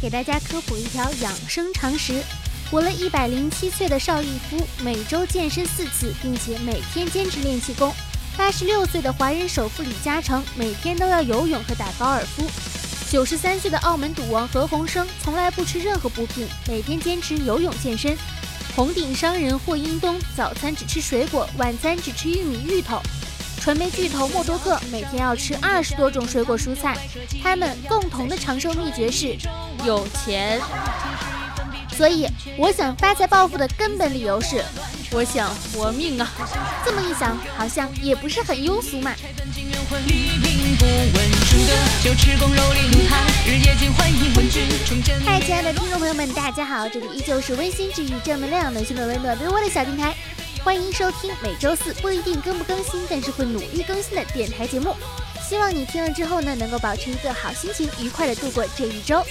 给大家科普一条养生常识。活了一百零七岁的邵逸夫，每周健身四次，并且每天坚持练气功。八十六岁的华人首富李嘉诚，每天都要游泳和打高尔夫。九十三岁的澳门赌王何鸿燊，从来不吃任何补品，每天坚持游泳健身。红顶商人霍英东，早餐只吃水果，晚餐只吃玉米芋头。传媒巨头默多克每天要吃二十多种水果蔬菜，他们共同的长寿秘诀是有钱。所以，我想发财暴富的根本理由是，我想活命啊！这么一想，好像也不是很庸俗嘛。嗨，亲爱的听众朋友们，大家好，这里依旧是温馨治愈、正能量、暖心的温暖被窝的小电台。欢迎收听每周四不一定更不更新，但是会努力更新的电台节目。希望你听了之后呢，能够保持一个好心情，愉快的度过这一周。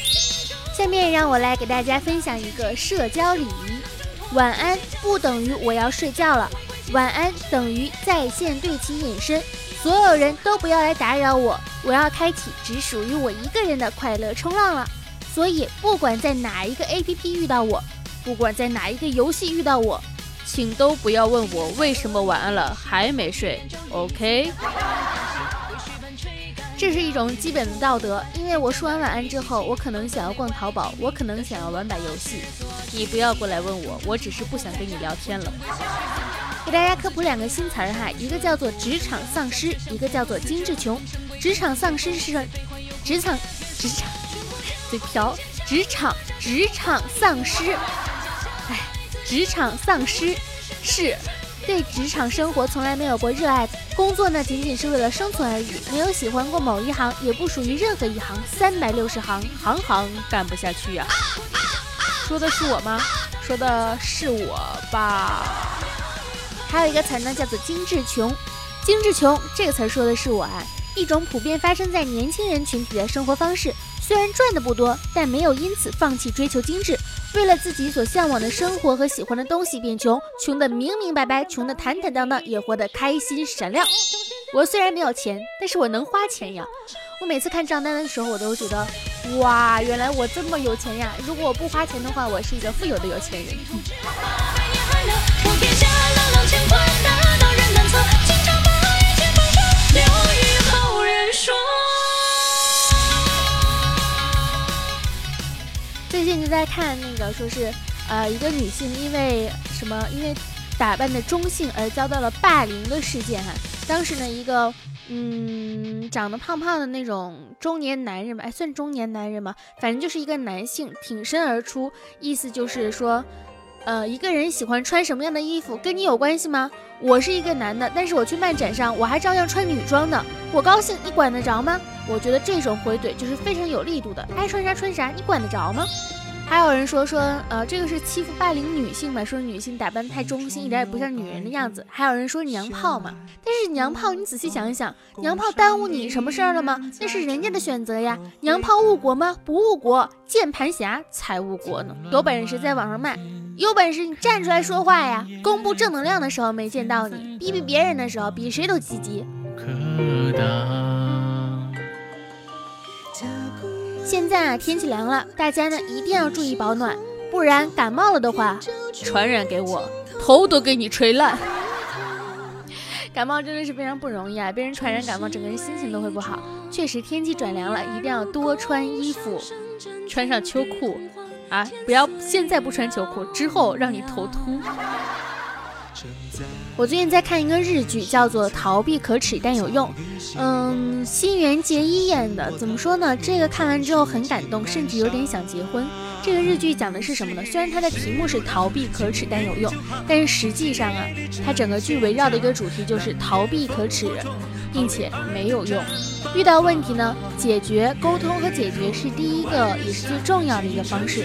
下面让我来给大家分享一个社交礼仪：晚安不等于我要睡觉了，晚安等于在线对其隐身，所有人都不要来打扰我，我要开启只属于我一个人的快乐冲浪了。所以不管在哪一个 APP 遇到我，不管在哪一个游戏遇到我。请都不要问我为什么晚安了还没睡，OK？这是一种基本的道德，因为我说完晚安之后，我可能想要逛淘宝，我可能想要玩把游戏，你不要过来问我，我只是不想跟你聊天了。给大家科普两个新词儿哈，一个叫做职场丧尸，一个叫做精致穷。职场丧尸是职场职场嘴瓢，职场职场丧尸。职场丧尸是对职场生活从来没有过热爱，工作呢仅仅是为了生存而已，没有喜欢过某一行，也不属于任何一行，三百六十行，行行干不下去呀。说的是我吗？说的是我吧。还有一个词呢，叫做精致穷。精致穷这个词说的是我啊，一种普遍发生在年轻人群体的生活方式。虽然赚的不多，但没有因此放弃追求精致。为了自己所向往的生活和喜欢的东西变穷，穷得明明白白，穷得坦坦荡荡，也活得开心闪亮。我虽然没有钱，但是我能花钱呀。我每次看账单的时候，我都觉得，哇，原来我这么有钱呀！如果我不花钱的话，我是一个富有的有钱人。最近就在看那个，说是，呃，一个女性因为什么，因为打扮的中性而遭到了霸凌的事件哈。当时呢，一个嗯，长得胖胖的那种中年男人吧，哎，算中年男人吧，反正就是一个男性挺身而出，意思就是说，呃，一个人喜欢穿什么样的衣服跟你有关系吗？我是一个男的，但是我去漫展上，我还照样穿女装的，我高兴，你管得着吗？我觉得这种回怼就是非常有力度的，爱穿啥穿啥，你管得着吗？还有人说说，呃，这个是欺负霸凌女性嘛？说女性打扮太中性，一点也不像女人的样子。还有人说娘炮嘛？但是娘炮，你仔细想一想，娘炮耽误你什么事儿了吗？那是人家的选择呀。娘炮误国吗？不误国，键盘侠才误国呢。有本事在网上骂，有本事你站出来说话呀！公布正能量的时候没见到你，逼逼别人的时候比谁都积极。现在啊，天气凉了，大家呢一定要注意保暖，不然感冒了的话，传染给我，头都给你吹烂。感冒真的是非常不容易啊，被人传染感冒，整个人心情都会不好。确实，天气转凉了，一定要多穿衣服，穿上秋裤啊，不要现在不穿秋裤，之后让你头秃。我最近在看一个日剧，叫做《逃避可耻但有用》，嗯，新垣结衣演的。怎么说呢？这个看完之后很感动，甚至有点想结婚。这个日剧讲的是什么呢？虽然它的题目是逃避可耻但有用，但是实际上啊，它整个剧围绕的一个主题就是逃避可耻，并且没有用。遇到问题呢，解决、沟通和解决是第一个也是最重要的一个方式。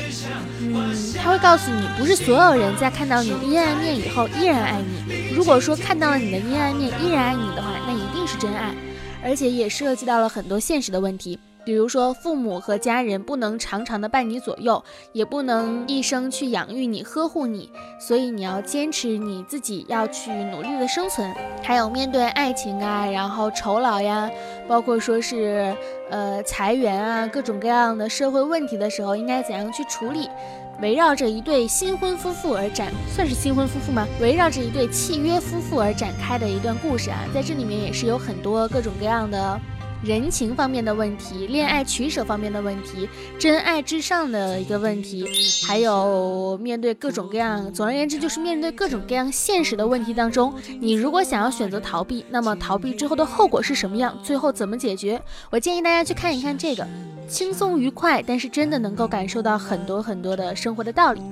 嗯，他会告诉你，不是所有人在看到你阴暗面以后依然爱你。如果说看到了你的阴暗面依然爱你的话，那一定是真爱。而且也涉及到了很多现实的问题，比如说，父母和家人不能常常的伴你左右，也不能一生去养育你、呵护你，所以你要坚持你自己要去努力的生存。还有面对爱情啊，然后酬劳呀，包括说是呃裁员啊，各种各样的社会问题的时候，应该怎样去处理？围绕着一对新婚夫妇而展，算是新婚夫妇吗？围绕着一对契约夫妇而展开的一段故事啊，在这里面也是有很多各种各样的。人情方面的问题，恋爱取舍方面的问题，真爱至上的一个问题，还有面对各种各样，总而言之就是面对各种各样现实的问题当中，你如果想要选择逃避，那么逃避之后的后果是什么样？最后怎么解决？我建议大家去看一看这个，轻松愉快，但是真的能够感受到很多很多的生活的道理。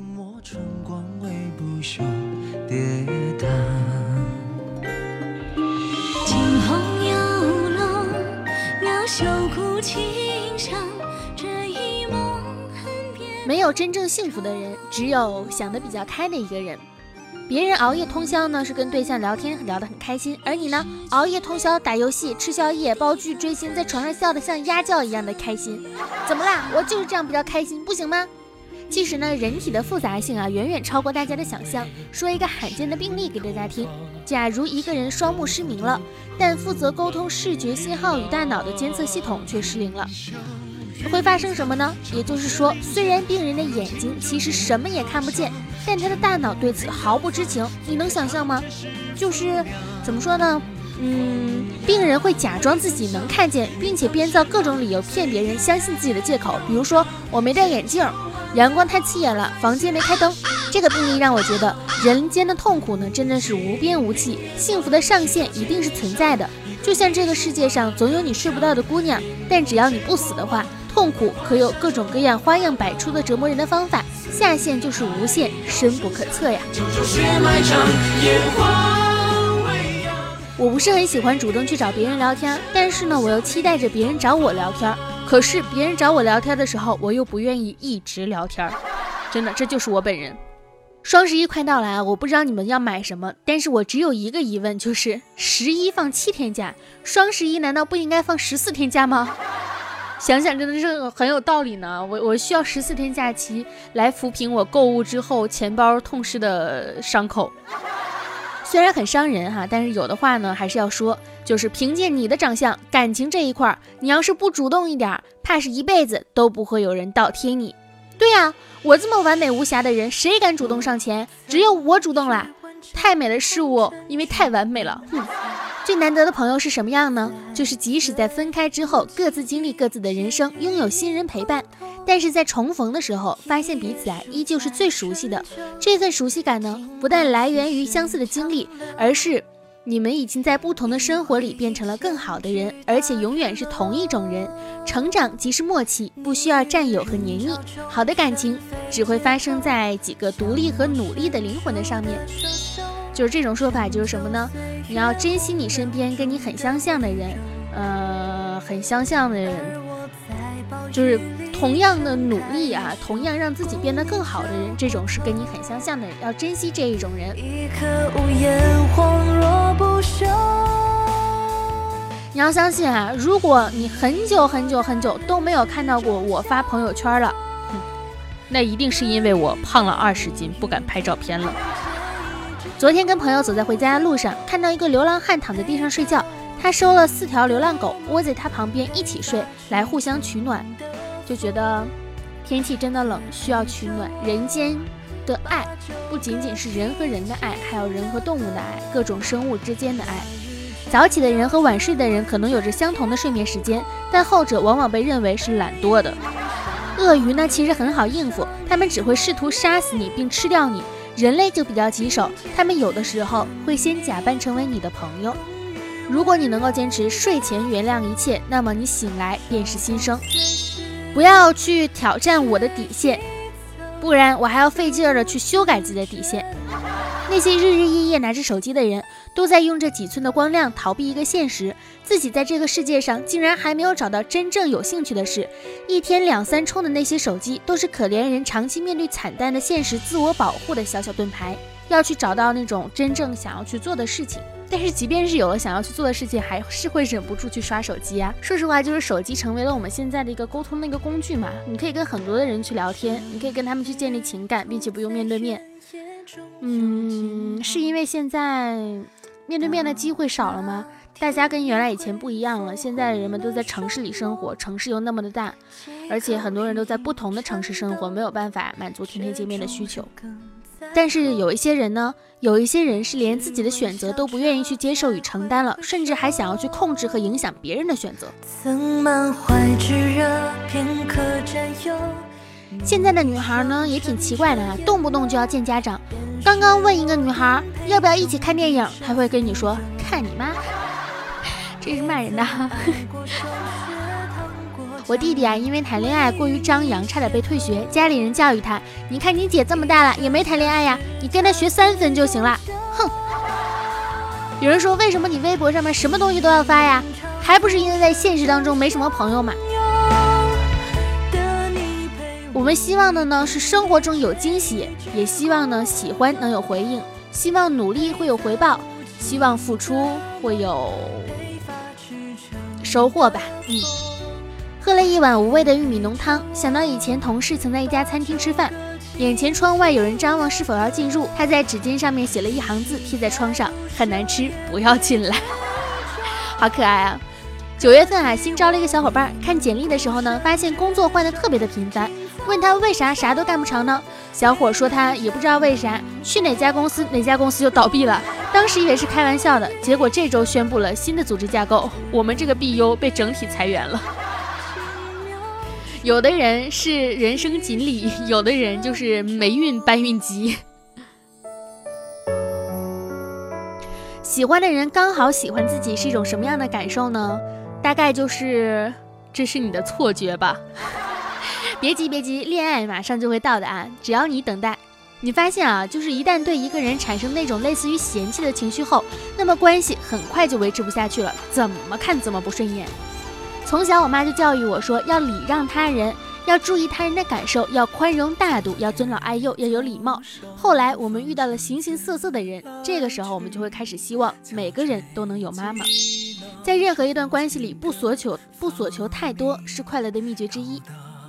没有真正幸福的人，只有想得比较开的一个人。别人熬夜通宵呢，是跟对象聊天聊得很开心，而你呢，熬夜通宵打游戏、吃宵夜、煲剧、追星，在床上笑得像鸭叫一样的开心。怎么啦？我就是这样比较开心，不行吗？其实呢，人体的复杂性啊，远远超过大家的想象。说一个罕见的病例给大家听：假如一个人双目失明了，但负责沟通视觉信号与大脑的监测系统却失灵了。会发生什么呢？也就是说，虽然病人的眼睛其实什么也看不见，但他的大脑对此毫不知情。你能想象吗？就是怎么说呢？嗯，病人会假装自己能看见，并且编造各种理由骗别人相信自己的借口，比如说我没戴眼镜，阳光太刺眼了，房间没开灯。这个病例让我觉得，人间的痛苦呢，真的是无边无际，幸福的上限一定是存在的。就像这个世界上总有你睡不到的姑娘，但只要你不死的话。痛苦可有各种各样、花样百出的折磨人的方法，下限就是无限，深不可测呀。我不是很喜欢主动去找别人聊天，但是呢，我又期待着别人找我聊天。可是别人找我聊天的时候，我又不愿意一直聊天。真的，这就是我本人。双十一快到了啊，我不知道你们要买什么，但是我只有一个疑问，就是十一放七天假，双十一难道不应该放十四天假吗？想想真的是很有道理呢。我我需要十四天假期来抚平我购物之后钱包痛失的伤口，虽然很伤人哈，但是有的话呢还是要说，就是凭借你的长相，感情这一块儿，你要是不主动一点，怕是一辈子都不会有人倒贴你。对呀，我这么完美无瑕的人，谁敢主动上前？只有我主动啦。太美的事物，因为太完美了，哼。最难得的朋友是什么样呢？就是即使在分开之后，各自经历各自的人生，拥有新人陪伴，但是在重逢的时候，发现彼此啊依旧是最熟悉的。这份熟悉感呢，不但来源于相似的经历，而是你们已经在不同的生活里变成了更好的人，而且永远是同一种人。成长即是默契，不需要占有和黏腻。好的感情只会发生在几个独立和努力的灵魂的上面。就是这种说法，就是什么呢？你要珍惜你身边跟你很相像的人，呃，很相像的人，就是同样的努力啊，同样让自己变得更好的人，这种是跟你很相像的人，要珍惜这一种人。你要相信啊，如果你很久很久很久都没有看到过我发朋友圈了，哼那一定是因为我胖了二十斤，不敢拍照片了。昨天跟朋友走在回家的路上，看到一个流浪汉躺在地上睡觉，他收了四条流浪狗窝在他旁边一起睡，来互相取暖。就觉得天气真的冷，需要取暖。人间的爱不仅仅是人和人的爱，还有人和动物的爱，各种生物之间的爱。早起的人和晚睡的人可能有着相同的睡眠时间，但后者往往被认为是懒惰的。鳄鱼呢，其实很好应付，它们只会试图杀死你并吃掉你。人类就比较棘手，他们有的时候会先假扮成为你的朋友。如果你能够坚持睡前原谅一切，那么你醒来便是新生。不要去挑战我的底线，不然我还要费劲儿的去修改自己的底线。那些日日夜夜拿着手机的人，都在用这几寸的光亮逃避一个现实：自己在这个世界上竟然还没有找到真正有兴趣的事。一天两三充的那些手机，都是可怜人长期面对惨淡的现实自我保护的小小盾牌。要去找到那种真正想要去做的事情。但是即便是有了想要去做的事情，还是会忍不住去刷手机啊。说实话，就是手机成为了我们现在的一个沟通的一个工具嘛。你可以跟很多的人去聊天，你可以跟他们去建立情感，并且不用面对面。嗯，是因为现在面对面的机会少了吗？大家跟原来以前不一样了。现在人们都在城市里生活，城市又那么的大，而且很多人都在不同的城市生活，没有办法满足天天见面的需求。但是有一些人呢，有一些人是连自己的选择都不愿意去接受与承担了，甚至还想要去控制和影响别人的选择。曾满怀炙热，片刻占有现在的女孩呢也挺奇怪的啊，动不动就要见家长。刚刚问一个女孩要不要一起看电影，她会跟你说看你妈，这是骂人的。我弟弟啊，因为谈恋爱过于张扬，差点被退学。家里人教育他：“你看你姐这么大了，也没谈恋爱呀，你跟她学三分就行了。”哼。有人说：“为什么你微博上面什么东西都要发呀？还不是因为在现实当中没什么朋友嘛？”我们希望的呢是生活中有惊喜，也希望呢喜欢能有回应，希望努力会有回报，希望付出会有收获吧。嗯。喝了一碗无味的玉米浓汤，想到以前同事曾在一家餐厅吃饭，眼前窗外有人张望是否要进入，他在纸巾上面写了一行字贴在窗上：很难吃，不要进来。好可爱啊！九月份啊，新招了一个小伙伴，看简历的时候呢，发现工作换的特别的频繁，问他为啥啥都干不长呢？小伙说他也不知道为啥，去哪家公司哪家公司就倒闭了，当时以为是开玩笑的，结果这周宣布了新的组织架构，我们这个 BU 被整体裁员了。有的人是人生锦鲤，有的人就是霉运搬运机。喜欢的人刚好喜欢自己是一种什么样的感受呢？大概就是这是你的错觉吧。别急别急，恋爱马上就会到的啊！只要你等待，你发现啊，就是一旦对一个人产生那种类似于嫌弃的情绪后，那么关系很快就维持不下去了，怎么看怎么不顺眼。从小，我妈就教育我说，要礼让他人，要注意他人的感受，要宽容大度，要尊老爱幼，要有礼貌。后来，我们遇到了形形色色的人，这个时候，我们就会开始希望每个人都能有妈妈。在任何一段关系里，不索求，不索求太多，是快乐的秘诀之一。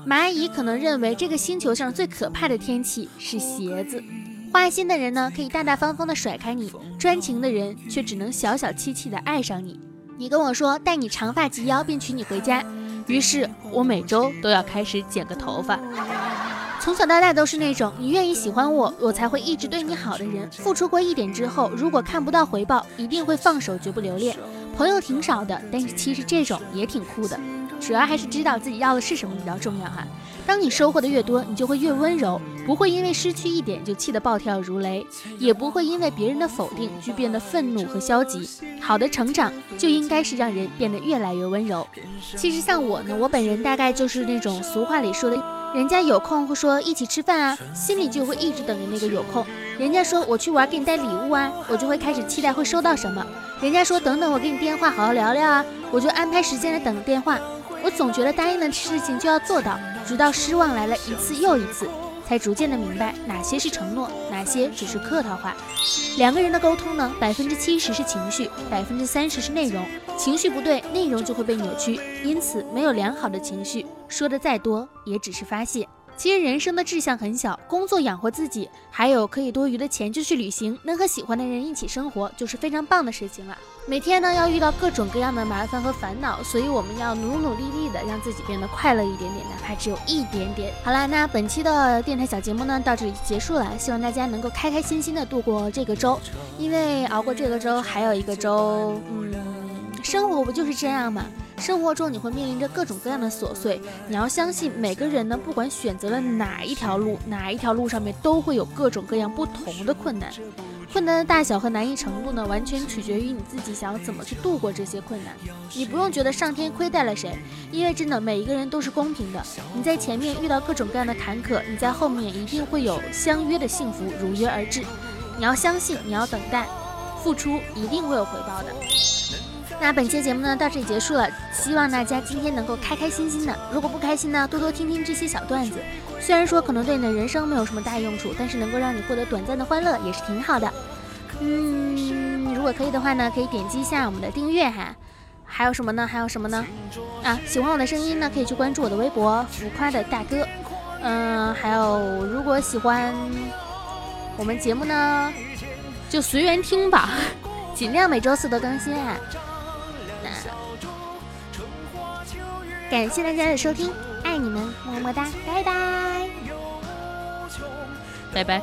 马阿姨可能认为，这个星球上最可怕的天气是鞋子。花心的人呢，可以大大方方的甩开你；专情的人却只能小小气气的爱上你。你跟我说待你长发及腰，便娶你回家。于是我每周都要开始剪个头发。从小到大都是那种你愿意喜欢我，我才会一直对你好的人。付出过一点之后，如果看不到回报，一定会放手，绝不留恋。朋友挺少的，但是其实这种也挺酷的。主要还是知道自己要的是什么比较重要哈。当你收获的越多，你就会越温柔，不会因为失去一点就气得暴跳如雷，也不会因为别人的否定就变得愤怒和消极。好的成长就应该是让人变得越来越温柔。其实像我呢，我本人大概就是那种俗话里说的，人家有空会说一起吃饭啊，心里就会一直等着那个有空。人家说我去玩给你带礼物啊，我就会开始期待会收到什么。人家说等等我给你电话好好聊聊啊，我就安排时间来等电话。我总觉得答应的事情就要做到，直到失望来了一次又一次，才逐渐的明白哪些是承诺，哪些只是客套话。两个人的沟通呢，百分之七十是情绪，百分之三十是内容。情绪不对，内容就会被扭曲。因此，没有良好的情绪，说的再多也只是发泄。其实人生的志向很小，工作养活自己，还有可以多余的钱就去旅行，能和喜欢的人一起生活，就是非常棒的事情了。每天呢要遇到各种各样的麻烦和烦恼，所以我们要努努力力的让自己变得快乐一点点，哪怕只有一点点。好了，那本期的电台小节目呢到这里结束了，希望大家能够开开心心的度过这个周，因为熬过这个周还有一个周，嗯，生活不就是这样吗？生活中你会面临着各种各样的琐碎，你要相信每个人呢，不管选择了哪一条路，哪一条路上面都会有各种各样不同的困难。困难的大小和难易程度呢，完全取决于你自己想要怎么去度过这些困难。你不用觉得上天亏待了谁，因为真的每一个人都是公平的。你在前面遇到各种各样的坎坷，你在后面一定会有相约的幸福如约而至。你要相信，你要等待，付出一定会有回报的。那本期节目呢到这里结束了，希望大家今天能够开开心心的。如果不开心呢，多多听听这些小段子。虽然说可能对你的人生没有什么大用处，但是能够让你获得短暂的欢乐也是挺好的。嗯。如果可以的话呢，可以点击一下我们的订阅哈。还有什么呢？还有什么呢？啊，喜欢我的声音呢，可以去关注我的微博“浮夸的大哥”。嗯，还有，如果喜欢我们节目呢，就随缘听吧，尽量每周四都更新啊。感谢大家的收听，爱你们，么么哒，拜拜，拜拜。